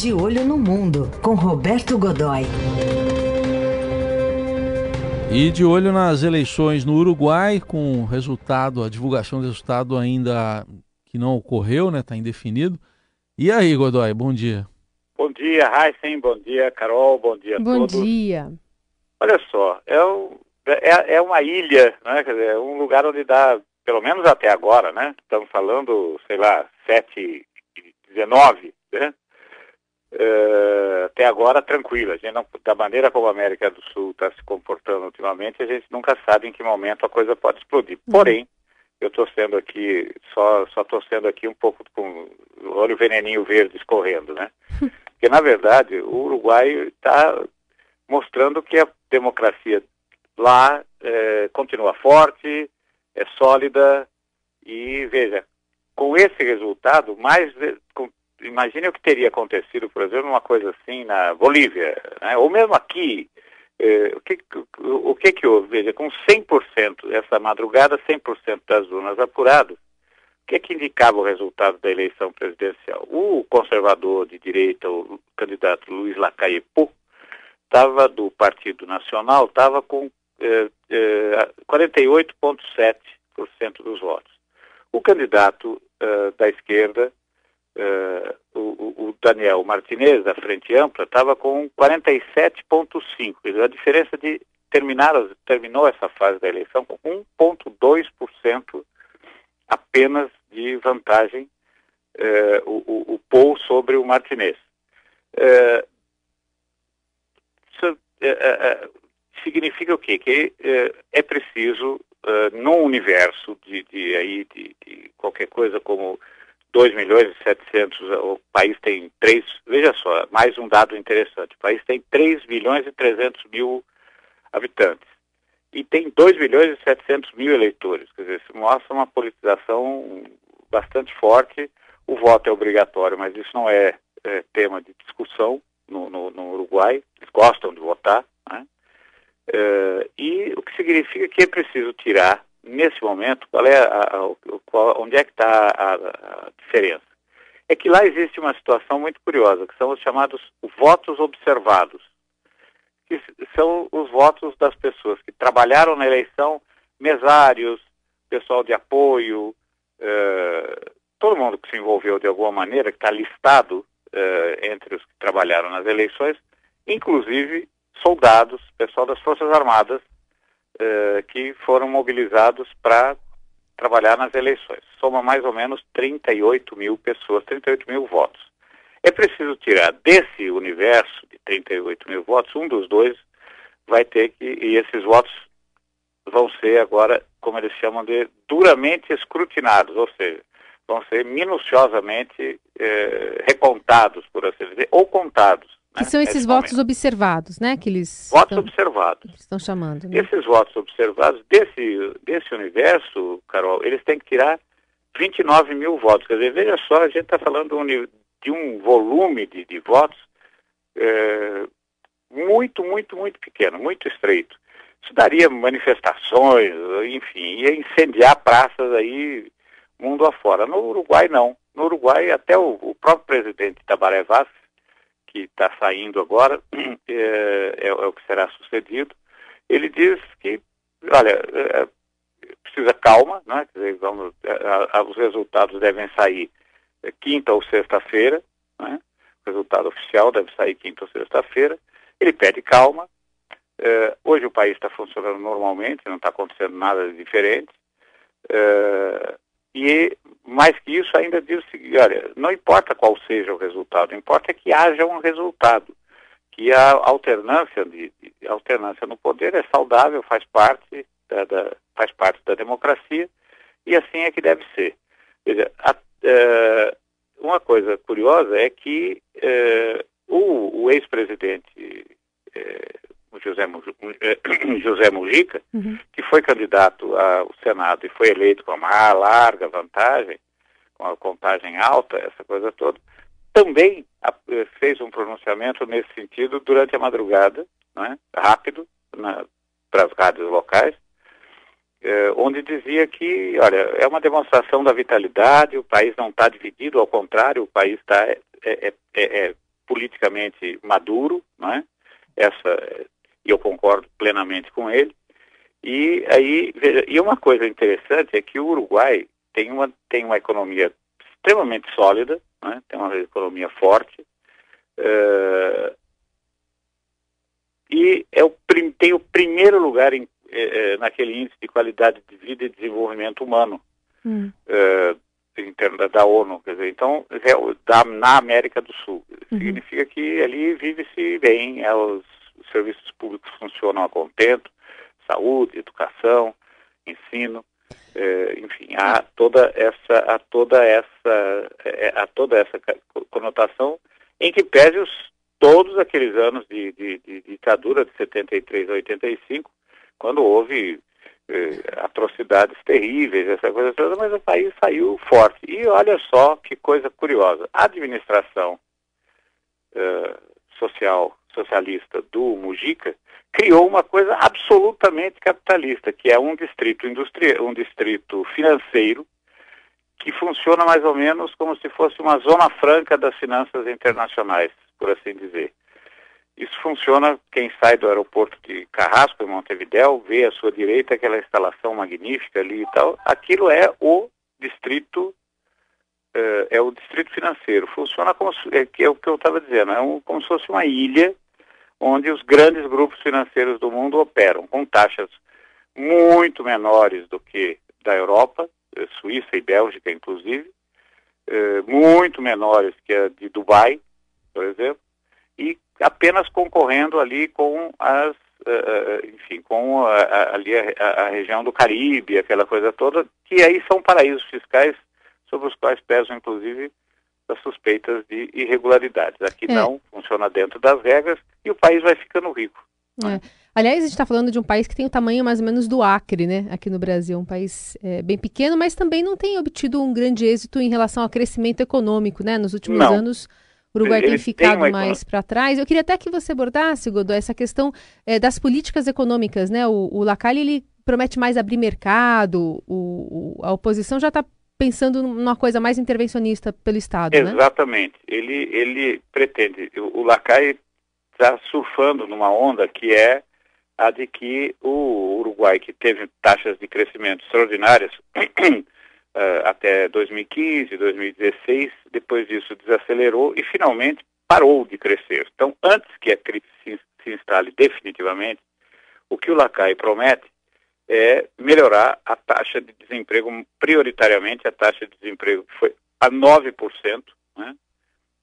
De Olho no Mundo, com Roberto Godoy. E de olho nas eleições no Uruguai, com resultado, a divulgação do resultado ainda que não ocorreu, né? Está indefinido. E aí, Godoy, bom dia. Bom dia, Heisen, bom dia, Carol, bom dia a bom todos. Bom dia. Olha só, é, um, é, é, uma ilha, né? Quer dizer, um lugar onde dá, pelo menos até agora, né? Estamos falando, sei lá, 7 19, né? Uh, até agora tranquila. A gente não, da maneira como a América do Sul está se comportando ultimamente, a gente nunca sabe em que momento a coisa pode explodir. Uhum. Porém, eu estou sendo aqui, só só estou sendo aqui um pouco com o olho veneninho verde escorrendo, né? Porque, na verdade, o Uruguai está mostrando que a democracia lá é, continua forte, é sólida e, veja, com esse resultado, mais com, imagine o que teria acontecido, por exemplo, uma coisa assim na Bolívia, né? ou mesmo aqui. Eh, o, que, o, o que que houve? Veja, com 100%, essa madrugada, 100% das urnas apuradas, o que que indicava o resultado da eleição presidencial? O conservador de direita, o candidato Luiz Lacaille-Pou, estava do Partido Nacional, estava com eh, eh, 48,7% dos votos. O candidato uh, da esquerda, uh, o, o, Daniel Martinez, da Frente Ampla, estava com 47,5%. A diferença de terminar, terminou essa fase da eleição com 1,2% apenas de vantagem uh, o, o, Paul sobre o Martinez. isso significa o quê? Que é preciso uh, num universo de, de, aí, de, de, qualquer coisa como 2 milhões e 700, o país tem 3, veja só, mais um dado interessante, o país tem 3 milhões e 300 mil habitantes e tem 2 milhões e 700 mil eleitores, quer dizer, isso mostra uma politização bastante forte, o voto é obrigatório, mas isso não é, é tema de discussão no, no, no Uruguai, eles gostam de votar, né? Uh, e o que significa que é preciso tirar, nesse momento, qual é a, a, qual, onde é que está a, a, diferença? É que lá existe uma situação muito curiosa, que são os chamados votos observados, que são os votos das pessoas que trabalharam na eleição, mesários, pessoal de apoio, uh, todo mundo que se envolveu de alguma maneira, que está listado uh, entre os que trabalharam nas eleições, inclusive soldados, pessoal das Forças Armadas, eh, que foram mobilizados para trabalhar nas eleições. Soma mais ou menos 38 mil pessoas, 38 mil votos. É preciso tirar desse universo de 38 mil votos, um dos dois vai ter que, e esses votos vão ser agora, como eles chamam de, duramente escrutinados, ou seja, vão ser minuciosamente eh, recontados, por assim dizer, ou contados. Que são esses votos observados, né? Que eles votos estão, observados. Estão chamando. Né? Esses votos observados, desse, desse universo, Carol, eles têm que tirar 29 mil votos. Quer dizer, veja só, a gente está falando de um volume de, de votos é, muito, muito, muito pequeno, muito estreito. Isso daria manifestações, enfim, ia incendiar praças aí mundo afora. No Uruguai, não. No Uruguai, até o, o próprio presidente Tabaré Vaz que está saindo agora, é, é, é, o que será sucedido, ele diz que, olha, é, precisa calma, né? Dizer, vamos, a, a, os resultados devem sair quinta ou sexta-feira, né? o resultado oficial deve sair quinta ou sexta-feira, ele pede calma, é, hoje o país está funcionando normalmente, não está acontecendo nada de diferente, é, e mais que isso, ainda diz o seguinte, olha, não importa qual seja o resultado, importa que haja um resultado, que a alternância, de, de alternância no poder é saudável, faz parte da, da, faz parte da democracia, e assim é que deve ser. A, é, uma coisa curiosa é que é, o, o ex-presidente é, José, José Mujica, uhum. que foi candidato ao Senado e foi eleito com uma larga vantagem, com a contagem alta, essa coisa toda, também eh, fez um pronunciamento nesse sentido durante a madrugada, né, rápido, para as rádios locais, eh, onde dizia que, olha, é uma demonstração da vitalidade, o país não está dividido, ao contrário, o país está é, é, é, é politicamente maduro, né? Essa, e eu concordo plenamente com ele. E aí, veja, e uma coisa interessante é que o Uruguai tem uma, tem uma economia extremamente sólida, né? tem uma economia forte, uh, e é o, tem o primeiro lugar em, eh, naquele índice de qualidade de vida e desenvolvimento humano hum. uh, da ONU, quer dizer, então é, da, na América do Sul. Uhum. Significa que ali vive-se bem, é, os, os serviços públicos funcionam a contento, saúde, educação, ensino, é, enfim, há toda essa, há toda essa, é, há toda essa conotação em que pese os, todos aqueles anos de, de, de, ditadura de 73 a 85, quando houve é, atrocidades terríveis, essa coisa toda, mas o país saiu forte. E olha só que coisa curiosa, a administração é, social, socialista do Mujica criou uma coisa absolutamente capitalista, que é um distrito industrial, um distrito financeiro que funciona mais ou menos como se fosse uma zona franca das finanças internacionais, por assim dizer. Isso funciona, quem sai do aeroporto de Carrasco, em Montevidéu, vê à sua direita aquela instalação magnífica ali e tal. Aquilo é o distrito, uh, é o distrito financeiro. Funciona como, é, que é o que eu estava dizendo, é um, como se fosse uma ilha onde os grandes grupos financeiros do mundo operam, com taxas muito menores do que da Europa, eh, Suíça e Bélgica, inclusive, eh, muito menores que a de Dubai, por exemplo, e apenas concorrendo ali com as, uh, enfim, com a, a, ali a, a, região do Caribe, aquela coisa toda, que aí são paraísos fiscais sobre os quais pesam, inclusive, das suspeitas de irregularidades. Aqui é. não, funciona dentro das regras e o país vai ficando rico. É. Aliás, a gente está falando de um país que tem o tamanho mais ou menos do Acre, né? Aqui no Brasil, um país é, bem pequeno, mas também não tem obtido um grande êxito em relação ao crescimento econômico, né? Nos últimos não. anos, o Uruguai tem ficado mais para trás. Eu queria até que você abordasse, Godó, essa questão é, das políticas econômicas, né? O, o Lacalle, ele promete mais abrir mercado, o, o a oposição já está pensando numa coisa mais intervencionista pelo Estado, né? Exatamente. Né? Ele, ele pretende, o, Lacai está surfando numa onda que é a de que o Uruguai, que teve taxas de crescimento extraordinárias uh, até 2015, 2016, depois disso desacelerou e finalmente parou de crescer. Então, antes que a crise se, se instale definitivamente, o que o Lacai promete é melhorar a taxa de desemprego, prioritariamente a taxa de desemprego que foi a 9%, né?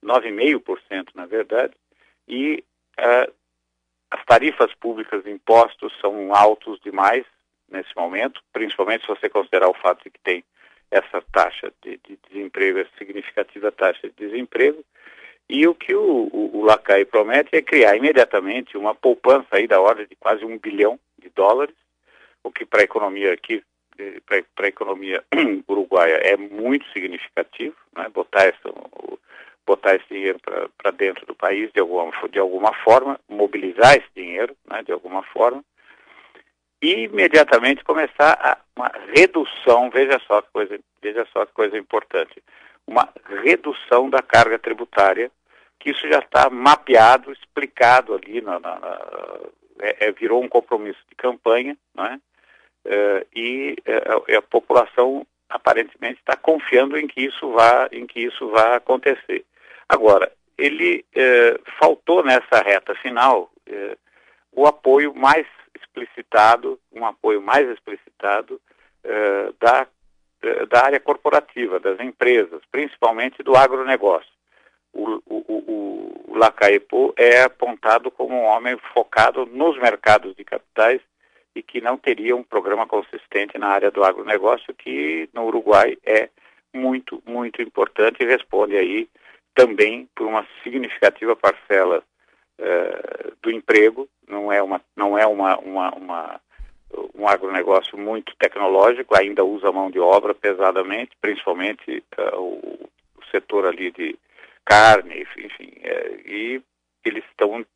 9,5% na verdade, e uh, as tarifas públicas impostos são altos demais nesse momento, principalmente se você considerar o fato de que tem essa taxa de, de desemprego, essa significativa taxa de desemprego, e o que o, o, o Lacai promete é criar imediatamente uma poupança aí da ordem de quase um bilhão de dólares, o que para a economia aqui, para a economia uruguaia é muito significativo, né? botar, botar esse dinheiro para dentro do país de alguma, de alguma forma, mobilizar esse dinheiro né? de alguma forma, e imediatamente começar a, uma redução, veja só que coisa, veja só que coisa importante, uma redução da carga tributária, que isso já está mapeado, explicado ali, na, na, na é, é, virou um compromisso de campanha, não é? Uh, e uh, a população aparentemente está confiando em que isso vá, em que isso vá acontecer. Agora, ele uh, faltou nessa reta final o apoio mais explicitado, um apoio mais explicitado da, da área corporativa, das empresas, principalmente do agronegócio. O, o, o, o Lacaipo é apontado como um homem focado nos mercados de capitais e que não teria um programa consistente na área do agronegócio, que no Uruguai é muito, muito importante e responde aí também por uma significativa parcela uh, do emprego. Não é, uma, não é uma, uma, uma, um agronegócio muito tecnológico, ainda usa mão de obra pesadamente, principalmente uh, o, o, setor ali de carne, enfim, uh, e eles estão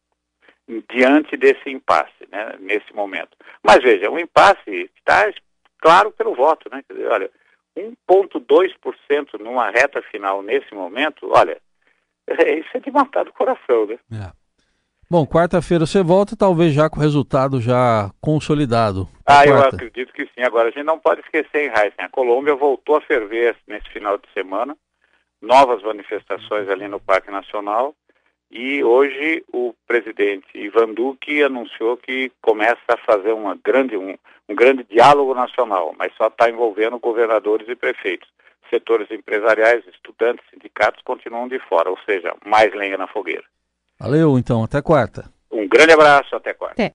diante desse impasse, né, nesse momento. Mas veja, o impasse está claro pelo voto, né? Quer dizer, olha, 1,2% numa reta final nesse momento, olha, É, isso é de matar do coração, né? É. Bom, quarta-feira você volta, talvez já com o resultado já consolidado. Ah, eu acredito que sim. Agora, a gente não pode esquecer, em Heisen, a Colômbia voltou a ferver nesse final de semana, novas manifestações ali no Parque Nacional, e hoje o presidente Ivan Duque anunciou que começa a fazer uma grande, um, um grande diálogo nacional, mas só está envolvendo governadores e prefeitos. Setores empresariais, estudantes, sindicatos continuam de fora, ou seja, mais lenha na fogueira. Valeu, então. Até quarta. Um grande abraço. Até quarta. Até.